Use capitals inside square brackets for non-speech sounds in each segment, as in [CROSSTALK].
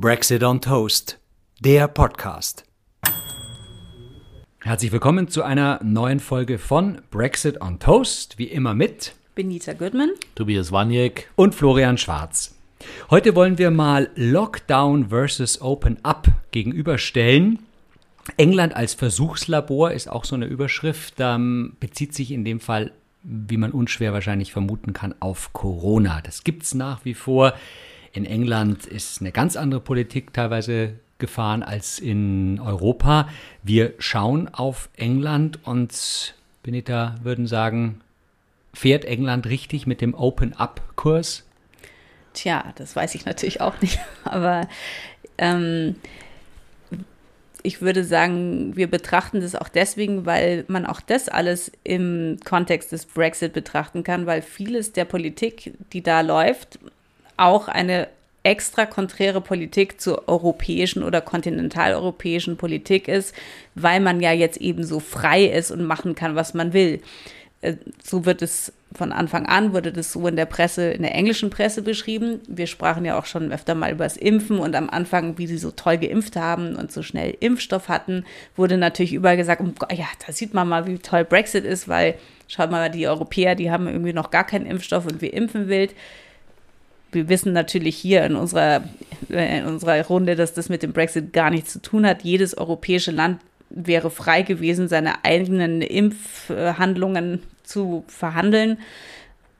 Brexit on Toast, der Podcast. Herzlich willkommen zu einer neuen Folge von Brexit on Toast, wie immer mit Benita Goodman, Tobias Waniek und Florian Schwarz. Heute wollen wir mal Lockdown versus Open Up gegenüberstellen. England als Versuchslabor ist auch so eine Überschrift, ähm, bezieht sich in dem Fall, wie man unschwer wahrscheinlich vermuten kann, auf Corona. Das gibt es nach wie vor. In England ist eine ganz andere Politik teilweise gefahren als in Europa. Wir schauen auf England und Benita würden sagen, fährt England richtig mit dem Open-up-Kurs? Tja, das weiß ich natürlich auch nicht, [LAUGHS] aber ähm, ich würde sagen, wir betrachten das auch deswegen, weil man auch das alles im Kontext des Brexit betrachten kann, weil vieles der Politik, die da läuft, auch eine extra konträre Politik zur europäischen oder kontinentaleuropäischen Politik ist, weil man ja jetzt eben so frei ist und machen kann, was man will. Äh, so wird es von Anfang an, wurde das so in der Presse, in der englischen Presse beschrieben. Wir sprachen ja auch schon öfter mal über das Impfen und am Anfang, wie sie so toll geimpft haben und so schnell Impfstoff hatten, wurde natürlich überall gesagt, oh ja, da sieht man mal, wie toll Brexit ist, weil schaut mal, die Europäer, die haben irgendwie noch gar keinen Impfstoff und wir impfen wild wir wissen natürlich hier in unserer, in unserer Runde, dass das mit dem Brexit gar nichts zu tun hat. Jedes europäische Land wäre frei gewesen, seine eigenen Impfhandlungen zu verhandeln.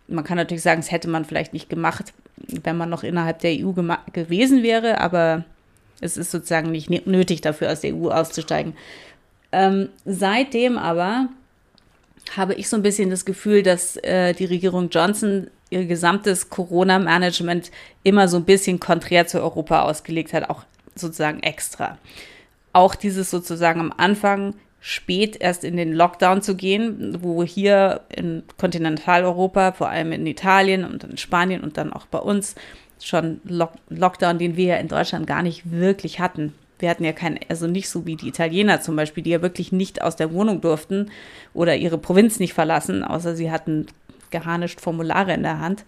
Man kann natürlich sagen, das hätte man vielleicht nicht gemacht, wenn man noch innerhalb der EU gewesen wäre, aber es ist sozusagen nicht nötig dafür, aus der EU auszusteigen. Ähm, seitdem aber habe ich so ein bisschen das Gefühl, dass äh, die Regierung Johnson ihr gesamtes Corona-Management immer so ein bisschen konträr zu Europa ausgelegt hat, auch sozusagen extra. Auch dieses sozusagen am Anfang spät erst in den Lockdown zu gehen, wo hier in Kontinentaleuropa, vor allem in Italien und in Spanien und dann auch bei uns schon Lock Lockdown, den wir ja in Deutschland gar nicht wirklich hatten. Wir hatten ja keinen, also nicht so wie die Italiener zum Beispiel, die ja wirklich nicht aus der Wohnung durften oder ihre Provinz nicht verlassen, außer sie hatten geharnischt Formulare in der Hand.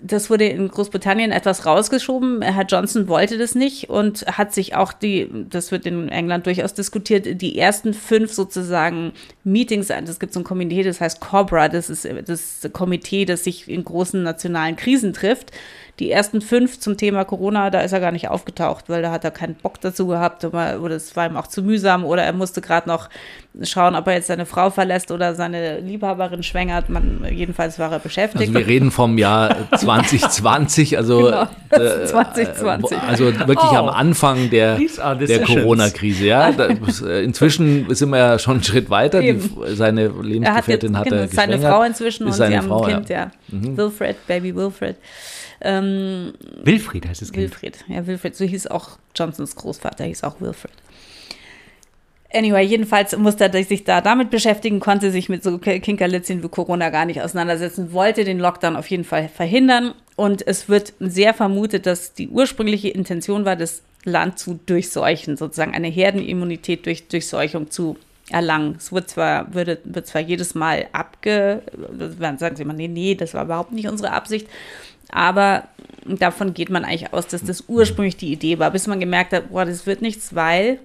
Das wurde in Großbritannien etwas rausgeschoben. Herr Johnson wollte das nicht und hat sich auch die, das wird in England durchaus diskutiert, die ersten fünf sozusagen Meetings, es gibt so ein Komitee, das heißt Cobra, das ist das Komitee, das sich in großen nationalen Krisen trifft die ersten fünf zum Thema Corona, da ist er gar nicht aufgetaucht, weil da hat er keinen Bock dazu gehabt oder, es war ihm auch zu mühsam oder er musste gerade noch schauen, ob er jetzt seine Frau verlässt oder seine Liebhaberin schwängert. Man, jedenfalls war er beschäftigt. Also wir reden vom Jahr [LAUGHS] 2020, also genau, äh, [LAUGHS] 2020. also wirklich oh, am Anfang der, der Corona-Krise. Ja, äh, inzwischen sind wir ja schon einen Schritt weiter. Die, seine Lebensgefährtin hat, jetzt, hat genau, er Seine Frau inzwischen und sie haben Frau, ein Kind, ja. ja. Mhm. Wilfred, Baby Wilfred. Ähm, Wilfried heißt es. Wilfried, ja, Wilfried. So hieß auch Johnsons Großvater, hieß auch Wilfried. Anyway, jedenfalls musste er sich da damit beschäftigen, konnte sich mit so Kinkerlitzchen wie Corona gar nicht auseinandersetzen, wollte den Lockdown auf jeden Fall verhindern. Und es wird sehr vermutet, dass die ursprüngliche Intention war, das Land zu durchseuchen, sozusagen eine Herdenimmunität durch Durchseuchung zu erlangen. Es wird zwar, würde, wird zwar jedes Mal abge, sagen sie immer, nee, nee, das war überhaupt nicht unsere Absicht. Aber davon geht man eigentlich aus, dass das ursprünglich die Idee war, bis man gemerkt hat, boah, das wird nichts, weil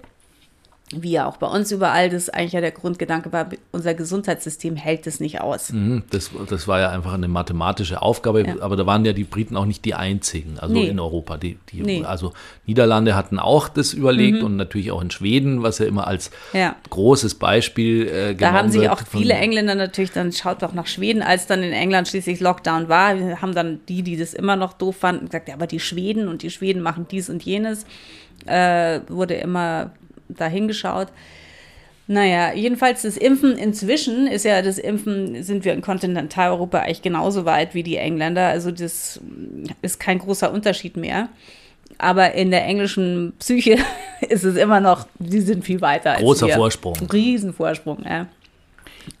wie ja auch bei uns überall, das eigentlich ja der Grundgedanke war, unser Gesundheitssystem hält es nicht aus. Mhm, das, das war ja einfach eine mathematische Aufgabe, ja. aber da waren ja die Briten auch nicht die einzigen, also nee. in Europa. Die, die nee. Also Niederlande hatten auch das überlegt mhm. und natürlich auch in Schweden, was ja immer als ja. großes Beispiel äh, Da haben sich auch viele Engländer natürlich, dann schaut doch nach Schweden, als dann in England schließlich Lockdown war, haben dann die, die das immer noch doof fanden, gesagt, ja, aber die Schweden und die Schweden machen dies und jenes. Äh, wurde immer da hingeschaut. Naja, jedenfalls das Impfen inzwischen ist ja das Impfen, sind wir in Kontinentaleuropa eigentlich genauso weit wie die Engländer. Also das ist kein großer Unterschied mehr. Aber in der englischen Psyche [LAUGHS] ist es immer noch, die sind viel weiter. Großer als wir. Vorsprung. Riesenvorsprung, ja.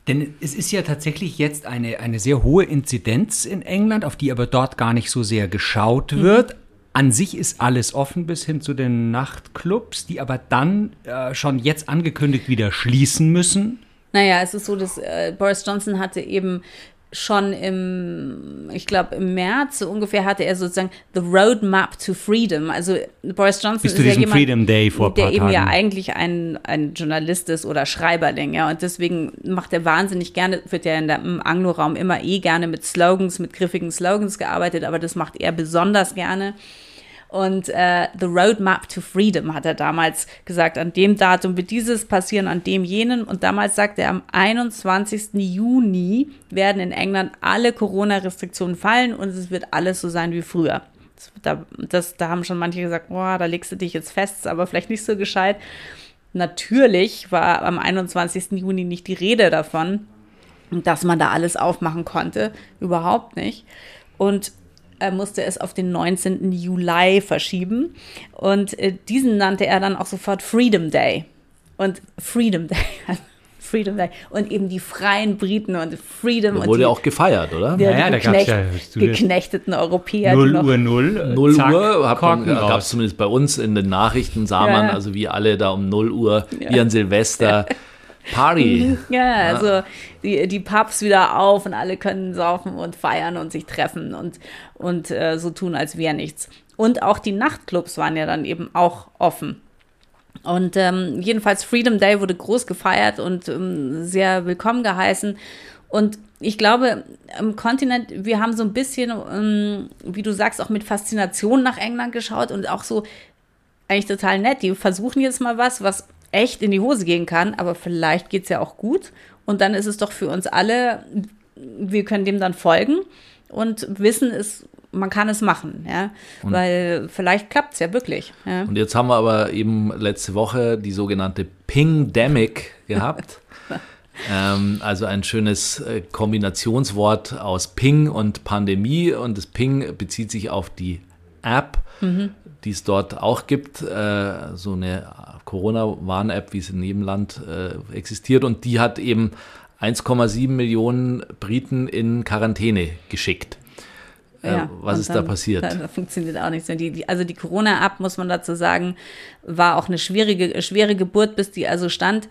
Denn es ist ja tatsächlich jetzt eine, eine sehr hohe Inzidenz in England, auf die aber dort gar nicht so sehr geschaut wird. Mhm. An sich ist alles offen bis hin zu den Nachtclubs, die aber dann äh, schon jetzt angekündigt wieder schließen müssen. Naja, es ist so, dass äh, Boris Johnson hatte eben schon im, ich glaube im März so ungefähr hatte er sozusagen the Roadmap to Freedom. Also Boris Johnson Bis ist ja jemand, Freedom Day vor der eben Tagen. ja eigentlich ein, ein Journalist ist oder Schreiberling, ja. Und deswegen macht er wahnsinnig gerne, wird ja in der, im Anglo-Raum immer eh gerne mit Slogans, mit griffigen Slogans gearbeitet, aber das macht er besonders gerne. Und äh, The Roadmap to Freedom hat er damals gesagt, an dem Datum wird dieses passieren, an dem jenen. Und damals sagte er, am 21. Juni werden in England alle Corona-Restriktionen fallen und es wird alles so sein wie früher. Da, das, da haben schon manche gesagt, boah, da legst du dich jetzt fest, aber vielleicht nicht so gescheit. Natürlich war am 21. Juni nicht die Rede davon, dass man da alles aufmachen konnte. Überhaupt nicht. Und er musste es auf den 19. Juli verschieben. Und äh, diesen nannte er dann auch sofort Freedom Day. Und Freedom Day. [LAUGHS] Freedom Day. Und eben die freien Briten und Freedom. Der wurde ja auch gefeiert, oder? Ja, ja, da gab es ja geknechteten Europäer. 0 Uhr 0. 0 zack, Uhr gab es zumindest bei uns in den Nachrichten, sah ja. man, also wie alle da um 0 Uhr, ja. wie an Silvester. [LAUGHS] Party. Ja, also die, die Pubs wieder auf und alle können saufen und feiern und sich treffen und, und äh, so tun, als wäre nichts. Und auch die Nachtclubs waren ja dann eben auch offen. Und ähm, jedenfalls Freedom Day wurde groß gefeiert und ähm, sehr willkommen geheißen. Und ich glaube, im Kontinent, wir haben so ein bisschen, ähm, wie du sagst, auch mit Faszination nach England geschaut und auch so eigentlich total nett. Die versuchen jetzt mal was, was echt in die Hose gehen kann, aber vielleicht geht es ja auch gut. Und dann ist es doch für uns alle, wir können dem dann folgen und wissen es, man kann es machen, ja. Und Weil vielleicht klappt es ja wirklich. Ja? Und jetzt haben wir aber eben letzte Woche die sogenannte Pingdemic gehabt. [LAUGHS] ähm, also ein schönes äh, Kombinationswort aus Ping und Pandemie. Und das Ping bezieht sich auf die App, mhm. Die es dort auch gibt. Äh, so eine Corona-Warn-App, wie es in jedem Land äh, existiert. Und die hat eben 1,7 Millionen Briten in Quarantäne geschickt. Äh, ja, was ist dann, da passiert? Da, funktioniert auch nichts mehr. Die, die, also die Corona-App, muss man dazu sagen, war auch eine schwierige, schwere Geburt, bis die also stand.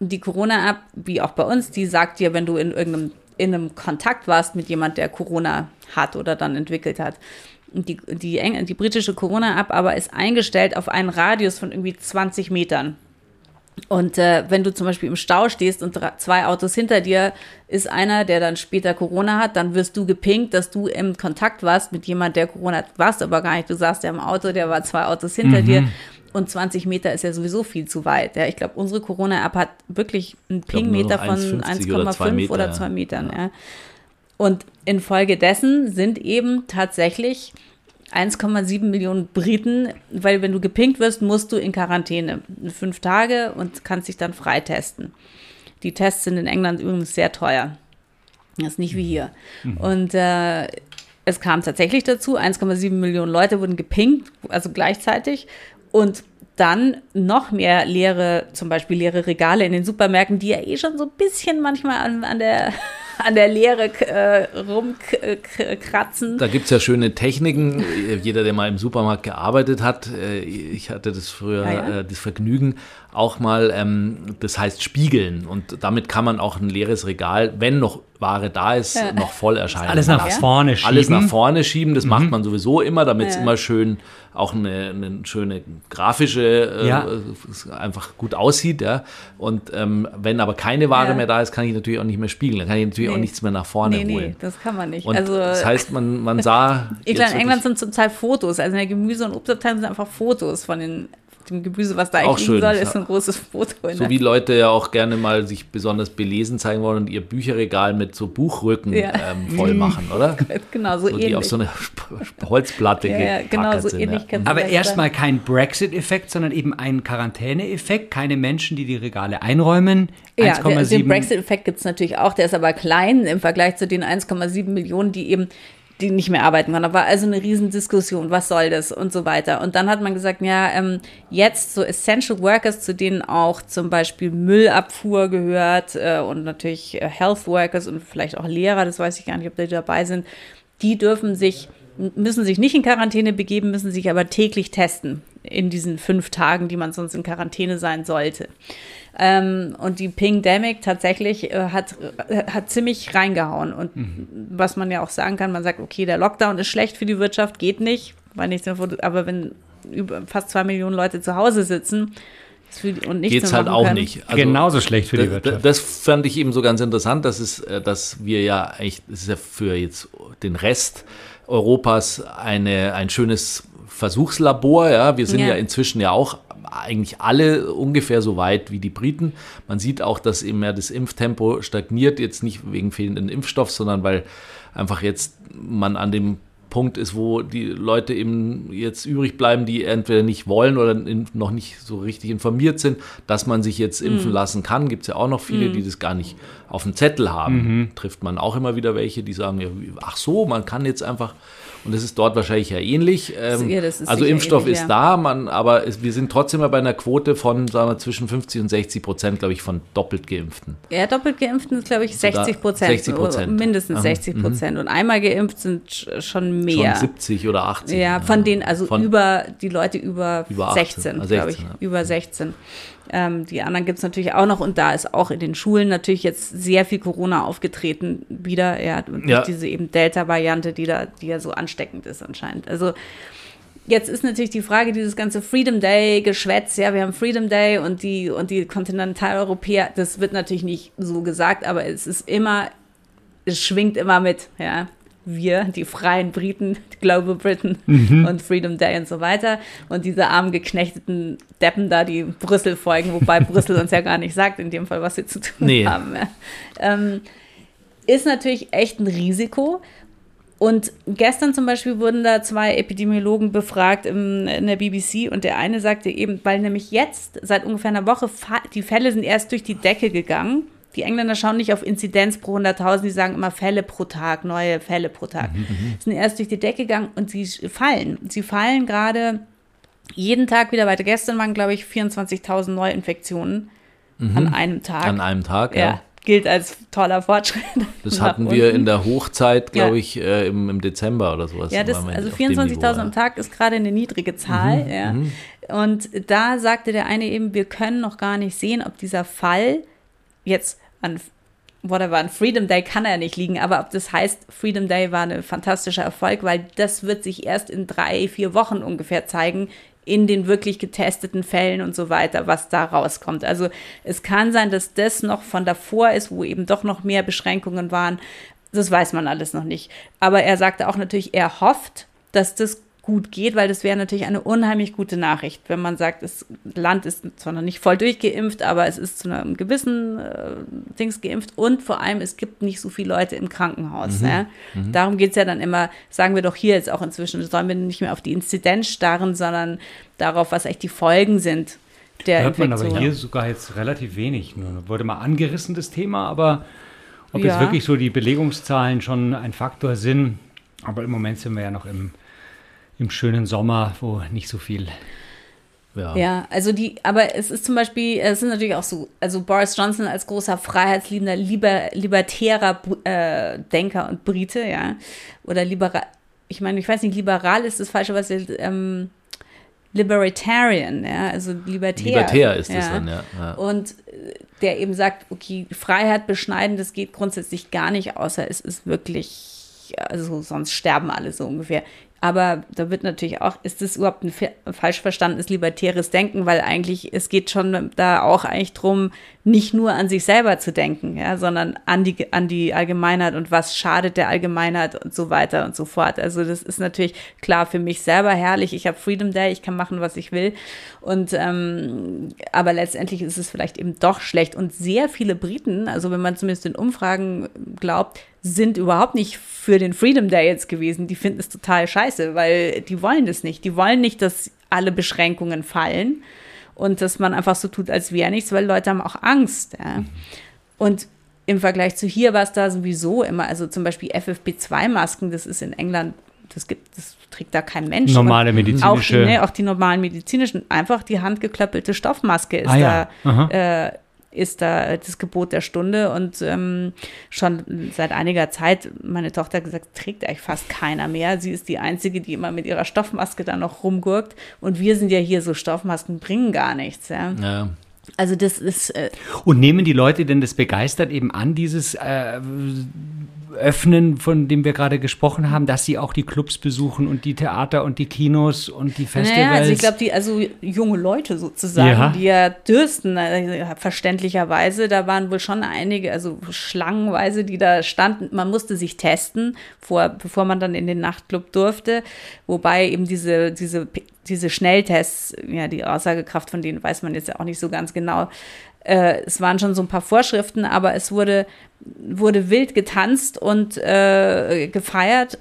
Die Corona-App, wie auch bei uns, die sagt dir, wenn du in irgendeinem in einem Kontakt warst mit jemand, der Corona hat oder dann entwickelt hat, die, die, die britische Corona-App aber ist eingestellt auf einen Radius von irgendwie 20 Metern. Und äh, wenn du zum Beispiel im Stau stehst und zwei Autos hinter dir ist einer, der dann später Corona hat, dann wirst du gepinkt, dass du im Kontakt warst mit jemand, der Corona hat. Warst aber gar nicht. Du saßt ja im Auto, der war zwei Autos hinter mhm. dir. Und 20 Meter ist ja sowieso viel zu weit. Ja, ich glaube, unsere Corona-App hat wirklich einen Ping-Meter von 1,5 oder 2 Metern. Ja. ja. Und infolgedessen sind eben tatsächlich 1,7 Millionen Briten, weil wenn du gepinkt wirst, musst du in Quarantäne. Fünf Tage und kannst dich dann freitesten. Die Tests sind in England übrigens sehr teuer. Das ist nicht wie hier. Mhm. Und äh, es kam tatsächlich dazu, 1,7 Millionen Leute wurden gepinkt, also gleichzeitig. Und dann noch mehr leere, zum Beispiel leere Regale in den Supermärkten, die ja eh schon so ein bisschen manchmal an, an der an der Leere äh, rumkratzen. Da gibt es ja schöne Techniken. Jeder, der mal im Supermarkt gearbeitet hat, äh, ich hatte das früher, ja, ja. Äh, das Vergnügen, auch mal, ähm, das heißt spiegeln. Und damit kann man auch ein leeres Regal, wenn noch Ware da ist, ja. noch voll erscheinen. Alles nach vorne schieben. Alles nach vorne schieben, das mhm. macht man sowieso immer, damit es immer schön, auch eine, eine schöne grafische, äh, ja. einfach gut aussieht. Ja. Und ähm, wenn aber keine Ware mehr da ist, kann ich natürlich auch nicht mehr spiegeln. Dann kann ich natürlich nee. auch nichts mehr nach vorne nee, holen. Nee, das kann man nicht. Und also, das heißt, man, man sah. in England sind zum Teil Fotos, also in der Gemüse- und Obstabteilung sind einfach Fotos von den dem Gemüse, was da eigentlich liegen soll, ist ein großes Foto. So wie Leute ja auch gerne mal sich besonders belesen zeigen wollen und ihr Bücherregal mit so Buchrücken ja. ähm, voll machen, oder? [LAUGHS] genau, so, so ähnlich. Die auf so eine Holzplatte ja, ja, genau, so sind, ähnlich ja. Aber erstmal kein Brexit-Effekt, sondern eben ein Quarantäne-Effekt. Keine Menschen, die die Regale einräumen. Ja, den Brexit-Effekt gibt es natürlich auch. Der ist aber klein im Vergleich zu den 1,7 Millionen, die eben die nicht mehr arbeiten können. Da war also eine Riesendiskussion, was soll das und so weiter. Und dann hat man gesagt, ja, ähm, jetzt so Essential Workers, zu denen auch zum Beispiel Müllabfuhr gehört äh, und natürlich äh, Health Workers und vielleicht auch Lehrer, das weiß ich gar nicht, ob die dabei sind, die dürfen sich müssen sich nicht in Quarantäne begeben, müssen sich aber täglich testen in diesen fünf Tagen, die man sonst in Quarantäne sein sollte. Ähm, und die Pingdemic tatsächlich äh, hat, äh, hat ziemlich reingehauen. Und mhm. was man ja auch sagen kann, man sagt, okay, der Lockdown ist schlecht für die Wirtschaft, geht nicht, weil nichts mehr, aber wenn über fast zwei Millionen Leute zu Hause sitzen, und nichts Geht's halt auch können. nicht. Also, Genauso schlecht für die Wirtschaft. Das fand ich eben so ganz interessant, dass es, äh, dass wir ja eigentlich, das ist ja für jetzt den Rest Europas eine, ein schönes Versuchslabor. Ja, wir sind ja. ja inzwischen ja auch eigentlich alle ungefähr so weit wie die Briten. Man sieht auch, dass eben mehr das Impftempo stagniert, jetzt nicht wegen fehlenden Impfstoffs, sondern weil einfach jetzt man an dem Punkt ist, wo die Leute eben jetzt übrig bleiben, die entweder nicht wollen oder noch nicht so richtig informiert sind, dass man sich jetzt impfen mm. lassen kann. Gibt es ja auch noch viele, mm. die das gar nicht auf dem Zettel haben. Mhm. Trifft man auch immer wieder welche, die sagen, ja, ach so, man kann jetzt einfach und das ist dort wahrscheinlich ja ähnlich. Ähm, ja, also Impfstoff ähnlich, ist da, man, aber es, wir sind trotzdem mal bei einer Quote von, sagen wir, zwischen 50 und 60 Prozent, glaube ich, von doppelt Geimpften. Ja, doppelt Geimpften ist, glaube ich, 60 Prozent. 60 Prozent. Mindestens 60 Prozent. Mhm. Und einmal geimpft sind schon mehr. Schon 70 oder 80. Ja, von denen, also von über die Leute über, über 16, 16 glaube ich. Ja. Über 16. Ähm, die anderen gibt es natürlich auch noch und da ist auch in den Schulen natürlich jetzt sehr viel Corona aufgetreten wieder, ja, und ja. diese eben Delta-Variante, die da, die ja so ansteckend ist anscheinend. Also jetzt ist natürlich die Frage, dieses ganze Freedom Day-Geschwätz, ja, wir haben Freedom Day und die, und die Kontinentaleuropäer, das wird natürlich nicht so gesagt, aber es ist immer, es schwingt immer mit, ja wir, die freien Briten, Global Britain mhm. und Freedom Day und so weiter. Und diese armen geknechteten Deppen da, die Brüssel folgen, wobei Brüssel [LAUGHS] uns ja gar nicht sagt, in dem Fall, was sie zu tun nee. haben. Ähm, ist natürlich echt ein Risiko. Und gestern zum Beispiel wurden da zwei Epidemiologen befragt im, in der BBC und der eine sagte eben, weil nämlich jetzt seit ungefähr einer Woche die Fälle sind erst durch die Decke gegangen die Engländer schauen nicht auf Inzidenz pro 100.000, die sagen immer Fälle pro Tag, neue Fälle pro Tag. Mhm, mhm, sind erst durch die Decke gegangen und sie fallen. Sie fallen gerade jeden Tag wieder weiter. Gestern waren, glaube ich, 24.000 Neuinfektionen mhm. an einem Tag. An einem Tag, ja. ja. Gilt als toller Fortschritt. [LAUGHS] Das hatten wir in der Hochzeit, glaube ja. ich, äh, im, im, Dezember oder sowas. Ja, das, also 24.000 am Tag ist gerade eine niedrige Zahl. Mhm, ja. Mhm. Und da sagte der eine eben, wir können noch gar nicht sehen, ob dieser Fall jetzt an whatever, an Freedom Day kann er nicht liegen, aber ob das heißt, Freedom Day war ein fantastischer Erfolg, weil das wird sich erst in drei, vier Wochen ungefähr zeigen, in den wirklich getesteten Fällen und so weiter, was da rauskommt. Also es kann sein, dass das noch von davor ist, wo eben doch noch mehr Beschränkungen waren. Das weiß man alles noch nicht. Aber er sagte auch natürlich, er hofft, dass das gut geht, weil das wäre natürlich eine unheimlich gute Nachricht, wenn man sagt, das Land ist zwar noch nicht voll durchgeimpft, aber es ist zu einem gewissen äh, Dings geimpft und vor allem, es gibt nicht so viele Leute im Krankenhaus. Mhm. Ja? Mhm. Darum geht es ja dann immer, sagen wir doch hier jetzt auch inzwischen, sollen wir nicht mehr auf die Inzidenz starren, sondern darauf, was echt die Folgen sind. Der Hört man aber hier sogar jetzt relativ wenig. Nur wurde mal angerissen, das Thema, aber ob ja. jetzt wirklich so die Belegungszahlen schon ein Faktor sind, aber im Moment sind wir ja noch im im schönen Sommer, wo nicht so viel. Ja. ja, also die, aber es ist zum Beispiel, es sind natürlich auch so, also Boris Johnson als großer freiheitsliebender, liber, libertärer äh, Denker und Brite, ja, oder liberal, ich meine, ich weiß nicht, liberal ist das falsche, was ähm, Libertarian, ja, also Libertär. Libertär ist ja. das dann, ja. ja. Und der eben sagt, okay, Freiheit beschneiden, das geht grundsätzlich gar nicht, außer es ist wirklich, also sonst sterben alle so ungefähr. Aber da wird natürlich auch, ist das überhaupt ein falsch verstandenes libertäres Denken, weil eigentlich, es geht schon da auch eigentlich drum, nicht nur an sich selber zu denken, ja, sondern an die, an die Allgemeinheit und was schadet der Allgemeinheit und so weiter und so fort. Also das ist natürlich klar für mich selber herrlich. Ich habe Freedom Day, ich kann machen, was ich will. Und ähm, aber letztendlich ist es vielleicht eben doch schlecht. Und sehr viele Briten, also wenn man zumindest den Umfragen glaubt, sind überhaupt nicht für den Freedom Day jetzt gewesen. Die finden es total scheiße, weil die wollen das nicht. Die wollen nicht, dass alle Beschränkungen fallen und dass man einfach so tut, als wäre nichts, weil Leute haben auch Angst. Ja. Und im Vergleich zu hier war es da sowieso immer, also zum Beispiel FFP2-Masken, das ist in England, das gibt, das trägt da kein Mensch. Normale medizinische. Auch, ne, auch die normalen medizinischen, einfach die handgeklöppelte Stoffmaske ist ah, ja. da äh, ist da das Gebot der Stunde und ähm, schon seit einiger Zeit, meine Tochter gesagt, trägt eigentlich fast keiner mehr. Sie ist die Einzige, die immer mit ihrer Stoffmaske da noch rumgurkt und wir sind ja hier so, Stoffmasken bringen gar nichts. Ja. ja. Also das ist. Äh und nehmen die Leute denn das begeistert eben an, dieses äh, öffnen, von dem wir gerade gesprochen haben, dass sie auch die Clubs besuchen und die Theater und die Kinos und die Festivals. Naja, also ich glaube, die, also junge Leute sozusagen, ja. die ja dürsten, verständlicherweise, da waren wohl schon einige, also schlangenweise, die da standen. Man musste sich testen, vor, bevor man dann in den Nachtclub durfte, wobei eben diese, diese diese Schnelltests, ja, die Aussagekraft von denen weiß man jetzt ja auch nicht so ganz genau. Äh, es waren schon so ein paar Vorschriften, aber es wurde wurde wild getanzt und äh, gefeiert.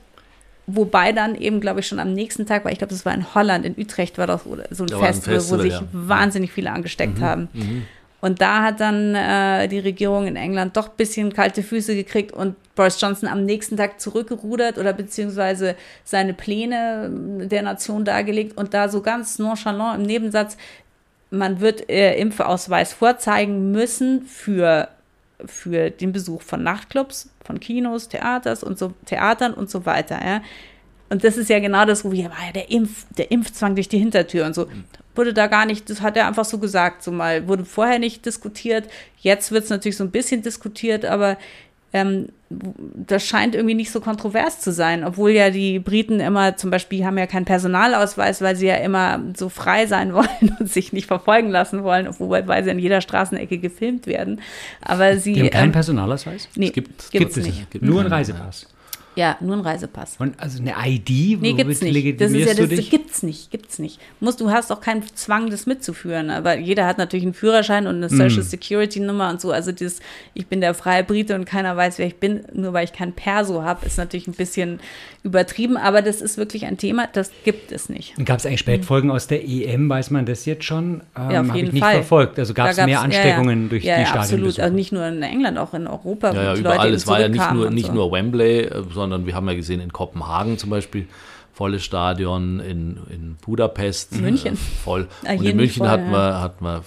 Wobei dann eben, glaube ich, schon am nächsten Tag, weil ich glaube, das war in Holland, in Utrecht war das so ein, da Festival, ein Festival, wo sich ja. wahnsinnig viele angesteckt mhm, haben. Mhm. Und da hat dann äh, die Regierung in England doch ein bisschen kalte Füße gekriegt und Boris Johnson am nächsten Tag zurückgerudert oder beziehungsweise seine Pläne der Nation dargelegt und da so ganz nonchalant im Nebensatz, man wird äh, Impfausweis vorzeigen müssen für für den Besuch von Nachtclubs, von Kinos, Theaters und so, Theatern und so weiter. Ja. Und das ist ja genau das, wo wir, war ja der, Impf, der Impfzwang durch die Hintertür und so. Wurde da gar nicht, das hat er einfach so gesagt, so mal, wurde vorher nicht diskutiert. Jetzt wird es natürlich so ein bisschen diskutiert, aber ähm, das scheint irgendwie nicht so kontrovers zu sein, obwohl ja die Briten immer zum Beispiel haben ja keinen Personalausweis, weil sie ja immer so frei sein [LAUGHS] wollen und sich nicht verfolgen lassen wollen, obwohl weil sie an jeder Straßenecke gefilmt werden. Aber sie die haben keinen ähm, Personalausweis? Nee, gibt, gibt es nicht. Gibt nur einen Reisepass. Ja, nur ein Reisepass. Und also eine ID? Nee, gibt's nicht. Das ist ja das, das gibt's nicht, gibt's nicht. Musst, du hast auch keinen Zwang, das mitzuführen. Aber jeder hat natürlich einen Führerschein und eine mm. Social Security Nummer und so. Also dieses, ich bin der freie Brite und keiner weiß, wer ich bin, nur weil ich kein Perso habe, ist natürlich ein bisschen übertrieben. Aber das ist wirklich ein Thema, das gibt es nicht. Gab es eigentlich Spätfolgen aus der EM? Weiß man das jetzt schon? Ähm, ja, auf jeden ich nicht Fall. verfolgt. Also gab es mehr Ansteckungen ja, ja. durch ja, die ja, Stadien? Absolut. Also nicht nur in England, auch in Europa. Ja, ja überall. Es war ja nicht nur, nicht so. nur Wembley, sondern sondern wir haben ja gesehen in Kopenhagen zum Beispiel, volles Stadion, in, in Budapest München. Äh, voll. Ah, und in München voll, hatten, wir, hatten wir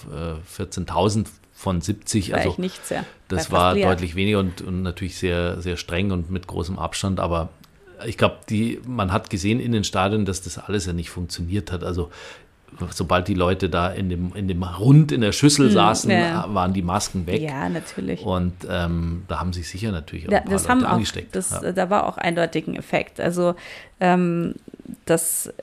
äh, 14.000 von 70. War also nichts, ja. das war deutlich weniger und, und natürlich sehr, sehr streng und mit großem Abstand, aber ich glaube, man hat gesehen in den Stadien, dass das alles ja nicht funktioniert hat. Also sobald die Leute da in dem, in dem Rund in der Schüssel hm, saßen, ja. waren die Masken weg. Ja, natürlich. Und ähm, da haben sich sicher natürlich auch paar das Leute haben auch, angesteckt. Das, ja. Da war auch eindeutig ein Effekt. Also ähm, das,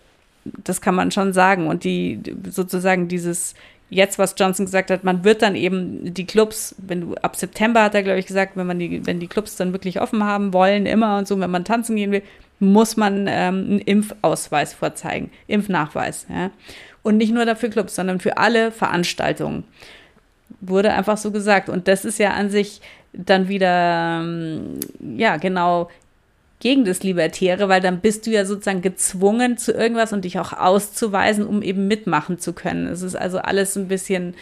das kann man schon sagen. Und die sozusagen dieses jetzt, was Johnson gesagt hat, man wird dann eben die Clubs, wenn du ab September hat er, glaube ich, gesagt, wenn man die, wenn die Clubs dann wirklich offen haben wollen, immer und so, wenn man tanzen gehen will, muss man ähm, einen Impfausweis vorzeigen, Impfnachweis. Ja. Und nicht nur dafür Clubs, sondern für alle Veranstaltungen. Wurde einfach so gesagt. Und das ist ja an sich dann wieder, ähm, ja, genau gegen das Libertäre, weil dann bist du ja sozusagen gezwungen zu irgendwas und dich auch auszuweisen, um eben mitmachen zu können. Es ist also alles ein bisschen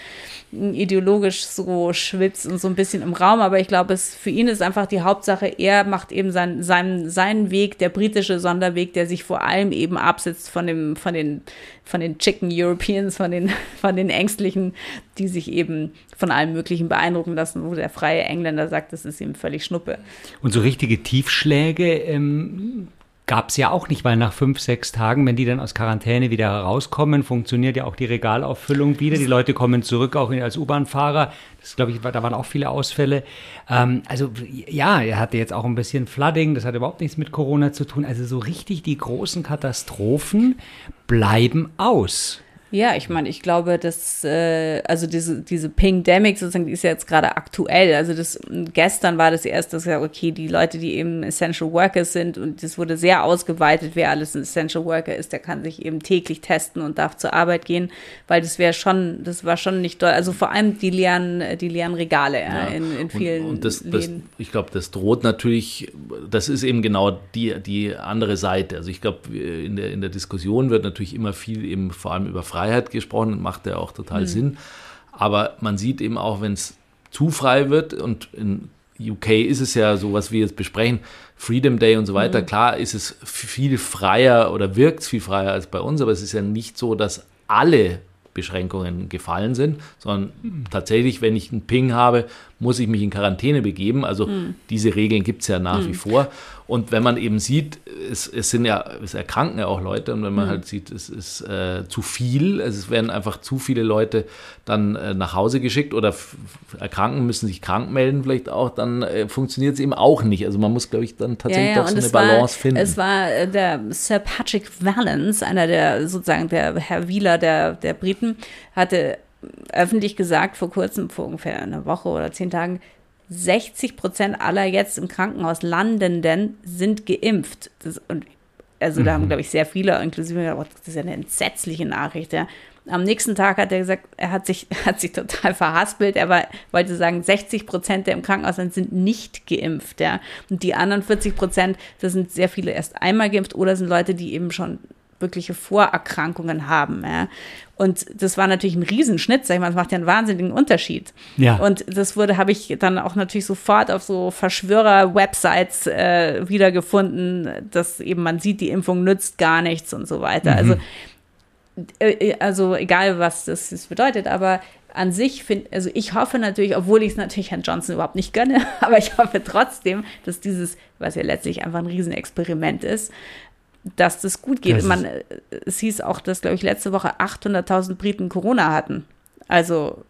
ideologisch so schwitzt und so ein bisschen im Raum, aber ich glaube, es für ihn ist einfach die Hauptsache, er macht eben sein, sein, seinen Weg, der britische Sonderweg, der sich vor allem eben absetzt von dem, von den, von den Chicken Europeans, von den, [LAUGHS] von den Ängstlichen, die sich eben von allem Möglichen beeindrucken lassen, wo der freie Engländer sagt, das ist ihm völlig Schnuppe. Und so richtige Tiefschläge ähm, Gab es ja auch nicht, weil nach fünf, sechs Tagen, wenn die dann aus Quarantäne wieder rauskommen, funktioniert ja auch die Regalauffüllung wieder. Die Leute kommen zurück, auch als U-Bahn-Fahrer. Das glaube ich, da waren auch viele Ausfälle. Ähm, also ja, er hatte jetzt auch ein bisschen Flooding, das hat überhaupt nichts mit Corona zu tun. Also so richtig die großen Katastrophen bleiben aus. Ja, ich meine, ich glaube, dass äh, also diese diese Pingdemic sozusagen die ist ja jetzt gerade aktuell. Also das gestern war das erste, dass ja okay, die Leute, die eben Essential Workers sind und das wurde sehr ausgeweitet, wer alles ein Essential Worker ist, der kann sich eben täglich testen und darf zur Arbeit gehen, weil das wäre schon, das war schon nicht doll. Also vor allem die leeren die leeren Regale ja, in, in vielen und, und das, Läden. Das, ich glaube, das droht natürlich. Das ist eben genau die die andere Seite. Also ich glaube, in der in der Diskussion wird natürlich immer viel eben vor allem über Freiheit Freiheit gesprochen und macht ja auch total mhm. Sinn. Aber man sieht eben auch, wenn es zu frei wird und in UK ist es ja so, was wir jetzt besprechen, Freedom Day und so weiter. Mhm. Klar ist es viel freier oder wirkt viel freier als bei uns, aber es ist ja nicht so, dass alle Beschränkungen gefallen sind, sondern mhm. tatsächlich, wenn ich einen Ping habe, muss ich mich in Quarantäne begeben. Also mhm. diese Regeln gibt es ja nach wie vor. Und wenn man eben sieht, es, es sind ja, es erkranken ja auch Leute und wenn man mhm. halt sieht, es ist äh, zu viel, also es werden einfach zu viele Leute dann äh, nach Hause geschickt oder erkranken, müssen sich krank melden vielleicht auch, dann äh, funktioniert es eben auch nicht. Also man muss, glaube ich, dann tatsächlich ja, ja, doch so eine Balance war, finden. Es war äh, der Sir Patrick Valence, einer der sozusagen der Herr Wieler der, der Briten, hatte öffentlich gesagt vor kurzem, vor ungefähr einer Woche oder zehn Tagen, 60 Prozent aller jetzt im Krankenhaus Landenden sind geimpft. Das, und also da haben, mhm. glaube ich, sehr viele, inklusive gedacht, das ist ja eine entsetzliche Nachricht. Ja. Am nächsten Tag hat er gesagt, er hat sich, [LAUGHS] hat sich total verhaspelt. Er war, wollte sagen, 60 Prozent der im Krankenhaus sind, sind nicht geimpft. Ja. Und die anderen 40 Prozent, das sind sehr viele erst einmal geimpft oder sind Leute, die eben schon wirkliche Vorerkrankungen haben. Ja. Und das war natürlich ein Riesenschnitt, sag ich mal, das macht ja einen wahnsinnigen Unterschied. Ja. Und das wurde, habe ich dann auch natürlich sofort auf so Verschwörer-Websites äh, wiedergefunden, dass eben man sieht, die Impfung nützt gar nichts und so weiter. Mhm. Also, äh, äh also egal, was das, das bedeutet, aber an sich finde, also ich hoffe natürlich, obwohl ich es natürlich Herrn Johnson überhaupt nicht gönne, [LAUGHS] aber ich hoffe trotzdem, dass dieses, was ja letztlich einfach ein Riesenexperiment ist, dass das gut geht. Das Man, es hieß auch, dass, glaube ich, letzte Woche 800.000 Briten Corona hatten. Also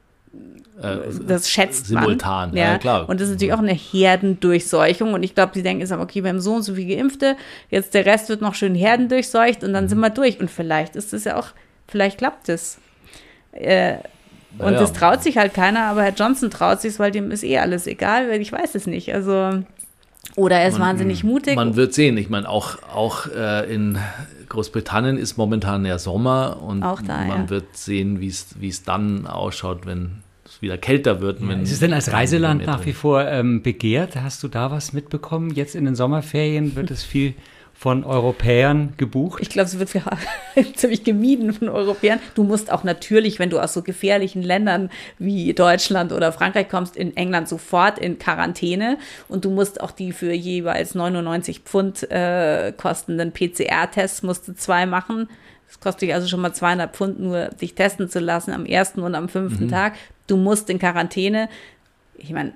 äh, das schätzt simultan. man. Ja, ja, klar. Und das ist natürlich auch eine Herdendurchseuchung. Und ich glaube, die denken jetzt okay, wir haben so und so viele Geimpfte, jetzt der Rest wird noch schön herdendurchseucht und dann mhm. sind wir durch. Und vielleicht ist das ja auch, vielleicht klappt es. Äh, und ja, das traut sich halt keiner, aber Herr Johnson traut sich, weil dem ist eh alles egal, weil ich weiß es nicht. Also oder er ist man, wahnsinnig mutig. Man wird sehen. Ich meine, auch, auch äh, in Großbritannien ist momentan ja Sommer und da, man ja. wird sehen, wie es dann ausschaut, wenn es wieder kälter wird. Ja, ist es denn als Reiseland nach wie vor ähm, begehrt? Hast du da was mitbekommen? Jetzt in den Sommerferien wird es viel von Europäern gebucht? Ich glaube, es wird [LAUGHS] ziemlich gemieden von Europäern. Du musst auch natürlich, wenn du aus so gefährlichen Ländern wie Deutschland oder Frankreich kommst, in England sofort in Quarantäne und du musst auch die für jeweils 99 Pfund äh, kostenden PCR-Tests musst du zwei machen. Das kostet dich also schon mal 200 Pfund nur, dich testen zu lassen am ersten und am fünften mhm. Tag. Du musst in Quarantäne. Ich meine,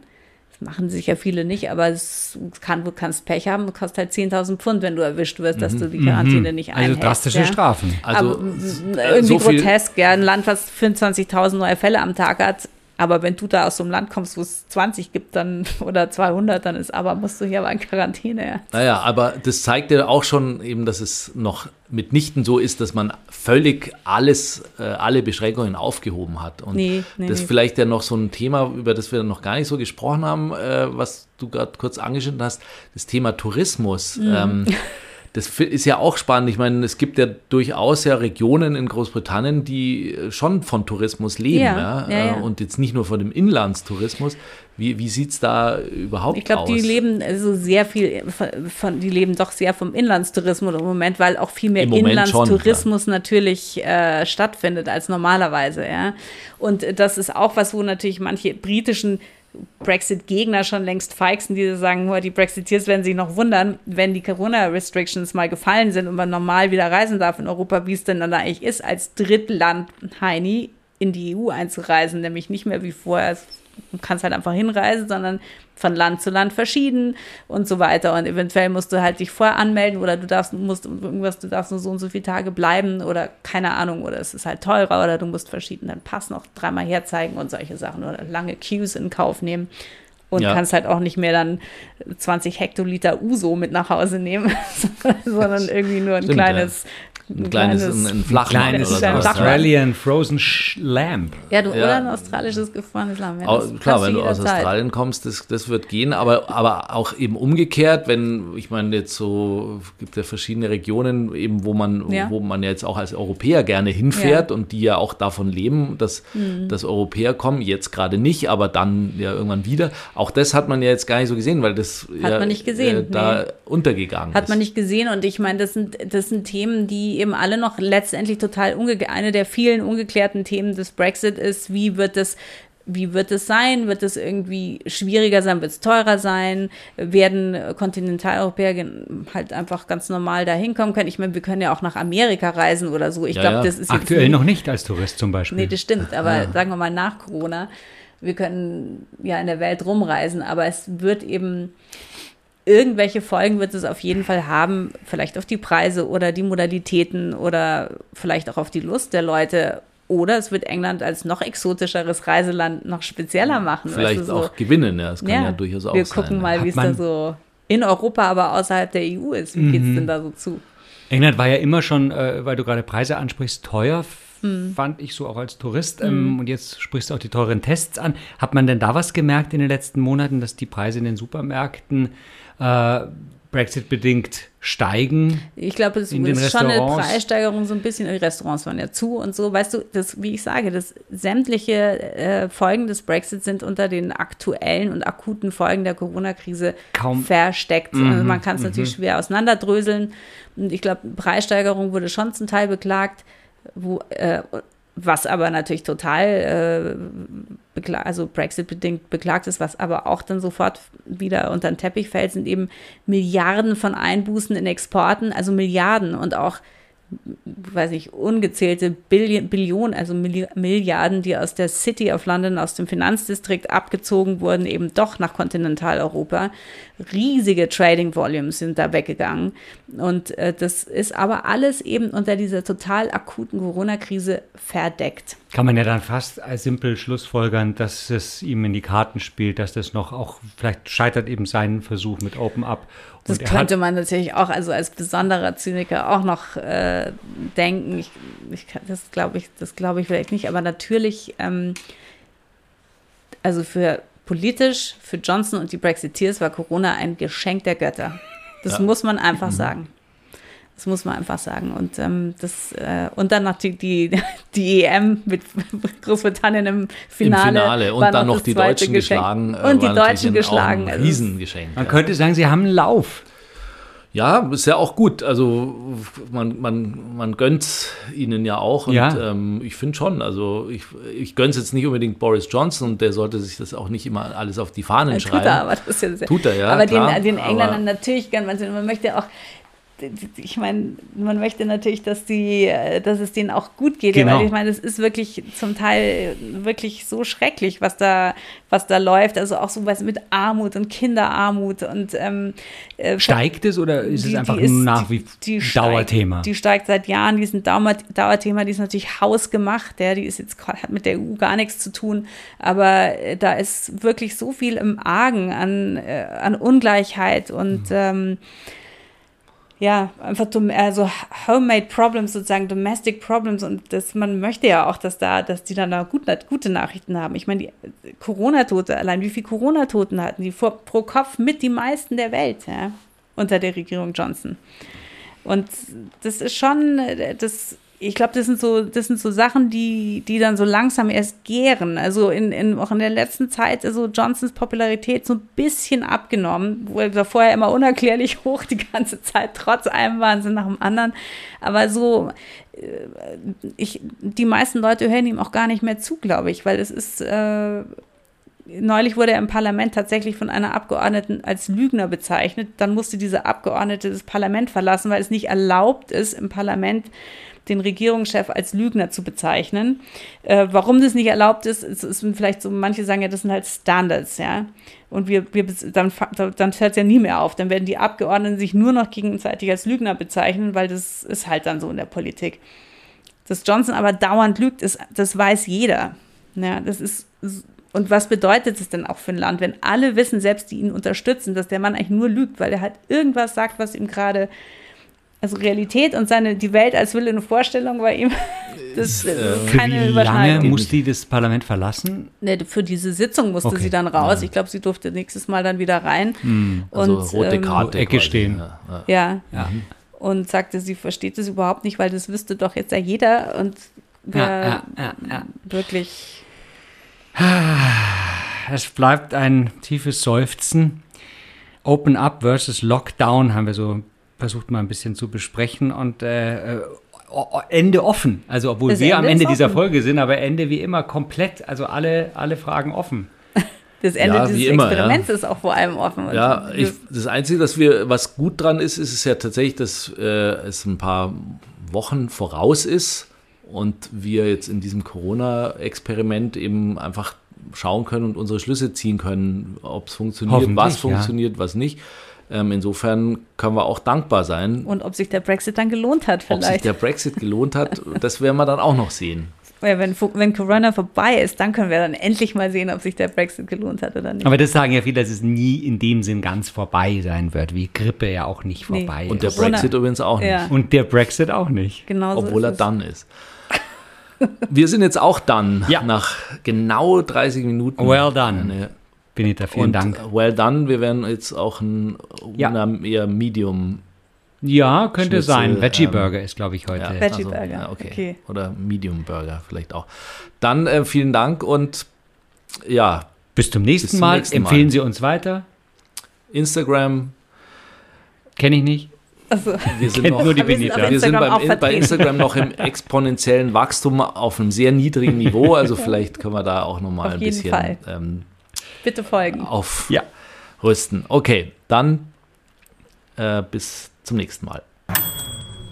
machen sich ja viele nicht, aber es kann, du kannst Pech haben, du kostet halt 10.000 Pfund, wenn du erwischt wirst, dass du die Quarantäne nicht also einhältst. Also drastische ja. Strafen. Also aber, irgendwie so grotesk, ja, ein Land, was 25.000 neue Fälle am Tag hat, aber wenn du da aus so einem Land kommst, wo es 20 gibt dann [LAUGHS] oder 200, dann ist aber, musst du hier aber in Quarantäne. Ja. Naja, aber das zeigt ja auch schon eben, dass es noch mitnichten so ist, dass man völlig alles, äh, alle Beschränkungen aufgehoben hat. Und nee, nee, das ist nee. vielleicht ja noch so ein Thema, über das wir noch gar nicht so gesprochen haben, äh, was du gerade kurz angeschnitten hast, das Thema Tourismus. Mhm. Ähm, [LAUGHS] das ist ja auch spannend. Ich meine, es gibt ja durchaus ja Regionen in Großbritannien, die äh, schon von Tourismus leben. Ja, ja, ja. Äh, und jetzt nicht nur von dem Inlandstourismus. Wie, wie sieht es da überhaupt ich glaub, aus? Ich glaube, die leben also sehr viel, von, die leben doch sehr vom Inlandstourismus im Moment, weil auch viel mehr Inlandstourismus schon, natürlich äh, stattfindet als normalerweise. Ja. Und das ist auch was, wo natürlich manche britischen Brexit-Gegner schon längst feixen, die sagen, die Brexiteers werden sich noch wundern, wenn die Corona-Restrictions mal gefallen sind und man normal wieder reisen darf in Europa, wie es denn dann eigentlich ist, als Drittland Heini in die EU einzureisen, nämlich nicht mehr wie vorher du kannst halt einfach hinreisen, sondern von Land zu Land verschieden und so weiter. Und eventuell musst du halt dich vorher anmelden oder du darfst, musst irgendwas, du darfst nur so und so viele Tage bleiben oder keine Ahnung, oder es ist halt teurer oder du musst verschiedenen Pass noch dreimal herzeigen und solche Sachen oder lange Queues in Kauf nehmen. Und ja. kannst halt auch nicht mehr dann 20 Hektoliter Uso mit nach Hause nehmen, [LAUGHS] sondern irgendwie nur ein Stimmt, kleines ja ein kleines, ein, ein Flachmann oder so. Australian Frozen Lamp. Ja, du, ja. oder ein australisches gefrorenes Lamm. Ja, klar, wenn du aus Zeit. Australien kommst, das, das wird gehen, aber, aber auch eben umgekehrt, wenn, ich meine, jetzt so, gibt ja verschiedene Regionen, eben, wo man, ja. wo man jetzt auch als Europäer gerne hinfährt und die ja auch davon leben, dass, mhm. dass Europäer kommen, jetzt gerade nicht, aber dann ja irgendwann wieder. Auch das hat man ja jetzt gar nicht so gesehen, weil das hat man nicht gesehen, äh, da nee. untergegangen hat ist. Hat man nicht gesehen und ich meine, das sind, das sind Themen, die eben alle noch letztendlich total unge eine der vielen ungeklärten Themen des Brexit ist, wie wird das wie wird es sein? Wird es irgendwie schwieriger sein? Wird es teurer sein? Werden Kontinentaleuropäer halt einfach ganz normal da hinkommen können? Ich meine, wir können ja auch nach Amerika reisen oder so. Ich ja, glaube, ja. das ist aktuell noch nicht als Tourist zum Beispiel. Nee, das stimmt. Aber ja. sagen wir mal nach Corona, wir können ja in der Welt rumreisen, aber es wird eben irgendwelche Folgen wird es auf jeden Fall haben, vielleicht auf die Preise oder die Modalitäten oder vielleicht auch auf die Lust der Leute oder es wird England als noch exotischeres Reiseland noch spezieller machen. Vielleicht weißt du, so. auch gewinnen, ja. Das kann ja, ja durchaus auch sein. Wir gucken mal, wie es da so in Europa, aber außerhalb der EU ist. Wie mhm. geht es denn da so zu? England war ja immer schon, äh, weil du gerade Preise ansprichst, teuer, mhm. fand ich so auch als Tourist. Ähm, mhm. Und jetzt sprichst du auch die teuren Tests an. Hat man denn da was gemerkt in den letzten Monaten, dass die Preise in den Supermärkten äh, Brexit-bedingt steigen. Ich glaube, es ist schon eine Preissteigerung so ein bisschen. Die Restaurants waren ja zu und so. Weißt du, das, wie ich sage, dass sämtliche äh, Folgen des Brexit sind unter den aktuellen und akuten Folgen der Corona-Krise versteckt. Mhm, also man kann es natürlich mhm. schwer auseinanderdröseln. Und ich glaube, Preissteigerung wurde schon zum Teil beklagt. Wo, äh, was aber natürlich total äh, also Brexit-bedingt beklagt ist, was aber auch dann sofort wieder unter den Teppich fällt, sind eben Milliarden von Einbußen in Exporten, also Milliarden und auch weiß ich, ungezählte Billion, Billionen, also Milliarden, die aus der City of London, aus dem Finanzdistrikt abgezogen wurden, eben doch nach Kontinentaleuropa. Riesige Trading Volumes sind da weggegangen. Und äh, das ist aber alles eben unter dieser total akuten Corona-Krise verdeckt. Kann man ja dann fast als simpel schlussfolgern, dass es ihm in die Karten spielt, dass das noch auch, vielleicht scheitert eben sein Versuch mit Open Up das könnte man natürlich auch, also als besonderer Zyniker auch noch äh, denken. Ich, ich, das glaube ich, das glaube ich vielleicht nicht, aber natürlich, ähm, also für politisch, für Johnson und die Brexiteers war Corona ein Geschenk der Götter. Das ja. muss man einfach mhm. sagen. Das muss man einfach sagen. Und, ähm, das, äh, und dann noch die, die, [LAUGHS] die EM mit [LAUGHS] Großbritannien im Finale. Im Finale. Und dann noch die Deutschen Geschenk. geschlagen. Äh, und die Deutschen geschlagen. Ein Riesengeschenk. Man ja. könnte sagen, sie haben einen Lauf. Ja, ist ja auch gut. Also man, man, man gönnt ihnen ja auch. Und ja. Ähm, ich finde schon, also ich, ich gönne es jetzt nicht unbedingt Boris Johnson und der sollte sich das auch nicht immer alles auf die Fahnen schreiben. Tut er, aber das ist ja sehr, Tut er, ja. Aber klar, den, den Engländern natürlich gern. Man, man möchte auch ich meine, man möchte natürlich, dass die, dass es denen auch gut geht, genau. weil ich meine, es ist wirklich zum Teil wirklich so schrecklich, was da, was da läuft. Also auch so was mit Armut und Kinderarmut und ähm, äh, steigt es oder ist die, es einfach ist, nach wie die, die Dauerthema? Steigt, die steigt seit Jahren, die ist ein Dauer, Dauerthema, die ist natürlich hausgemacht, ja, die ist jetzt hat mit der EU gar nichts zu tun, aber äh, da ist wirklich so viel im Argen an, äh, an Ungleichheit und mhm. ähm, ja, einfach also homemade problems sozusagen, domestic problems und das, man möchte ja auch, dass da, dass die dann da gut, gute Nachrichten haben. Ich meine, die Corona-Tote, allein wie viele Corona-Toten hatten die vor, pro Kopf mit die meisten der Welt, ja, unter der Regierung Johnson. Und das ist schon, das ich glaube, das sind so, das sind so Sachen, die, die dann so langsam erst gären. Also in, in, auch in der letzten Zeit ist so Johnsons Popularität so ein bisschen abgenommen, wo er vorher immer unerklärlich [LAUGHS] hoch die ganze Zeit, trotz einem Wahnsinn nach dem anderen. Aber so, äh, ich, die meisten Leute hören ihm auch gar nicht mehr zu, glaube ich, weil es ist, äh, neulich wurde er im Parlament tatsächlich von einer Abgeordneten als Lügner bezeichnet. Dann musste diese Abgeordnete das Parlament verlassen, weil es nicht erlaubt ist, im Parlament den Regierungschef als Lügner zu bezeichnen. Äh, warum das nicht erlaubt ist, ist, ist, vielleicht so, manche sagen ja, das sind halt Standards, ja. Und wir, wir dann, dann hört es ja nie mehr auf. Dann werden die Abgeordneten sich nur noch gegenseitig als Lügner bezeichnen, weil das ist halt dann so in der Politik. Dass Johnson aber dauernd lügt, ist, das weiß jeder. Ja, das ist und was bedeutet es denn auch für ein Land, wenn alle wissen, selbst die ihn unterstützen, dass der Mann eigentlich nur lügt, weil er halt irgendwas sagt, was ihm gerade also Realität und seine die Welt als Wille und Vorstellung bei ihm. [LAUGHS] Das ist äh, keine Für wie lange muss die das Parlament verlassen? Ne, für diese Sitzung musste okay. sie dann raus. Ja. Ich glaube, sie durfte nächstes Mal dann wieder rein. Mhm. Also und, rote ähm, Karte Ecke stehen. Ja. ja. ja. Und sagte, sie versteht das überhaupt nicht, weil das wüsste doch jetzt ja jeder und ja, wirklich. [SIGHS] Es bleibt ein tiefes Seufzen. Open Up versus Lockdown haben wir so versucht mal ein bisschen zu besprechen. Und äh, Ende offen. Also obwohl das wir Ende am Ende dieser Folge sind, aber Ende wie immer komplett, also alle, alle Fragen offen. [LAUGHS] Das Ende ja, dieses immer, Experiments ja. ist auch vor allem offen. Ja, ich, das Einzige, dass wir, was gut dran ist, ist es ja tatsächlich, dass äh, es ein paar Wochen voraus ist und wir jetzt in diesem Corona-Experiment eben einfach schauen können und unsere Schlüsse ziehen können, ob es funktioniert, was funktioniert, ja. was nicht. Ähm, insofern können wir auch dankbar sein. Und ob sich der Brexit dann gelohnt hat vielleicht. Ob sich der Brexit gelohnt hat, [LAUGHS] das werden wir dann auch noch sehen. Ja, wenn, wenn Corona vorbei ist, dann können wir dann endlich mal sehen, ob sich der Brexit gelohnt hat oder nicht. Aber das sagen ja viele, dass es nie in dem Sinn ganz vorbei sein wird, wie Grippe ja auch nicht vorbei nee. ist. Und der Brexit übrigens auch nicht. Ja. Und der Brexit auch nicht. Genau Obwohl er dann ist. [LAUGHS] Wir sind jetzt auch dann ja. nach genau 30 Minuten. Well done. Eine Benita, vielen und Dank. Well done. Wir werden jetzt auch ein ja. eher Medium. Ja, könnte Schnitzel, sein. Veggie ähm, Burger ähm, ist, glaube ich, heute. Ja, Veggie also, Burger. Ja, okay. okay. Oder Medium Burger vielleicht auch. Dann äh, vielen Dank und ja. Bis zum nächsten, bis zum Mal. nächsten Mal. Empfehlen Sie uns weiter. Instagram. Kenne ich nicht. Also, wir sind, noch, nur die Benita. Wir sind beim, bei Instagram noch im exponentiellen Wachstum auf einem sehr niedrigen Niveau. Also [LAUGHS] vielleicht können wir da auch noch mal ein bisschen ähm, Bitte folgen. Aufrüsten. Okay, dann äh, bis zum nächsten Mal.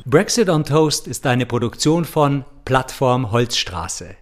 Brexit on Toast ist eine Produktion von Plattform Holzstraße.